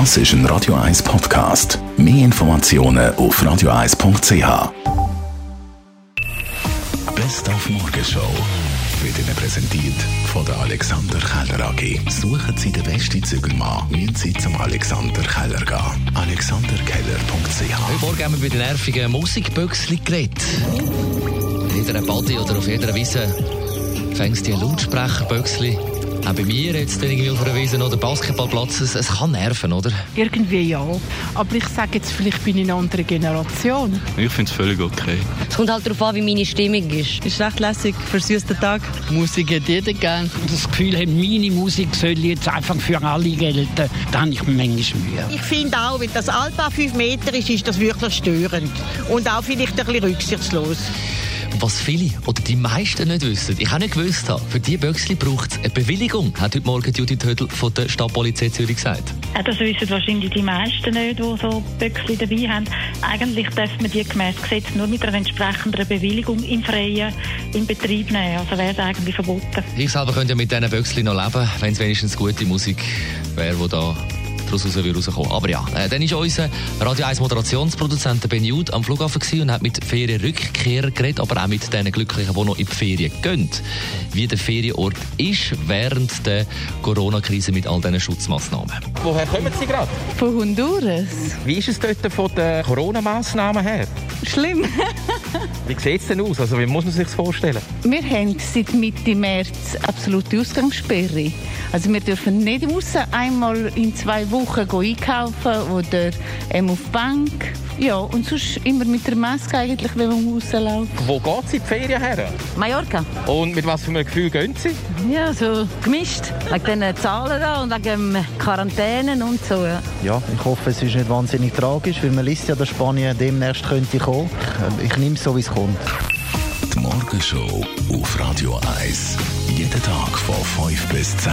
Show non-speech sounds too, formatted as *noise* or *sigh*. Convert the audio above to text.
Das ist ein Radio 1 Podcast. Mehr Informationen auf radio1.ch. Best auf Morgenshow wird Ihnen präsentiert von der Alexander Keller AG. Suchen Sie den besten Zügelmann, müssen Sie zum Alexander Keller gehen. AlexanderKeller.ch Heute Morgen haben wir bei den nervigen Musikbüchsli geredet. In jeder Body oder auf jeder Wiese fängst du die Lautsprecherbüchsli. Auch bei mir jetzt irgendwie auf einer Wiese oder Basketballplatz. Es, es kann nerven, oder? Irgendwie ja. Aber ich sage jetzt, vielleicht bin ich eine andere Generation. Ich finde es völlig okay. Es kommt halt darauf an, wie meine Stimmung ist. Ist recht lässig, versüßt den Tag. Musik hat jeder gern. Das Gefühl hat, meine Musik soll jetzt einfach für alle gelten. Da habe ich manchmal Mühe. Ich finde auch, wenn das Alpa 5 Meter ist, ist das wirklich störend. Und auch vielleicht ein bisschen rücksichtslos. Was viele oder die meisten nicht wissen, ich auch nicht gewusst habe, für diese Böckli braucht es eine Bewilligung, hat heute Morgen Judith Hödel von der Stadtpolizei Zürich gesagt. Das wissen wahrscheinlich die meisten nicht, die so Böckli dabei haben. Eigentlich darf man die gemäß Gesetz nur mit einer entsprechenden Bewilligung im Freien in Betrieb nehmen. Also wäre es eigentlich verboten. Ich selber könnte ja mit diesen Böckli noch leben, wenn es wenigstens gute Musik wäre, die da daraus rauskommen Aber ja, äh, dann war unser Radio 1 Moderationsproduzent Ben Jude am Flughafen und hat mit Ferienrückkehrern geredet, aber auch mit den Glücklichen, die noch in die Ferien gehen. Wie der Ferienort ist während der Corona-Krise mit all diesen Schutzmaßnahmen. Woher kommen Sie gerade? Von Honduras. Wie ist es dort von den Corona-Massnahmen her? Schlimm. *laughs* Wie sieht es denn aus? Also, wie muss man sich das vorstellen? Wir haben seit Mitte März absolute Ausgangssperre. Also wir dürfen nicht raus, einmal in zwei Wochen einkaufen oder ähm, auf die Bank. Ja, und sonst immer mit der Maske eigentlich, wenn man rausläuft. Wo geht Sie in die Ferien her? Mallorca? Und mit was für einem Gefühl gehen Sie? Ja, so gemischt. Wegen den Zahlen da und wegen Quarantänen und so. Ja. ja, ich hoffe, es ist nicht wahnsinnig tragisch, weil man liest ja, dass Spanien demnächst könnte kommen. Ich, ich nehme es so, wie es kommt. Die Morgenshow auf Radio 1. Jeden Tag von 5 bis 10.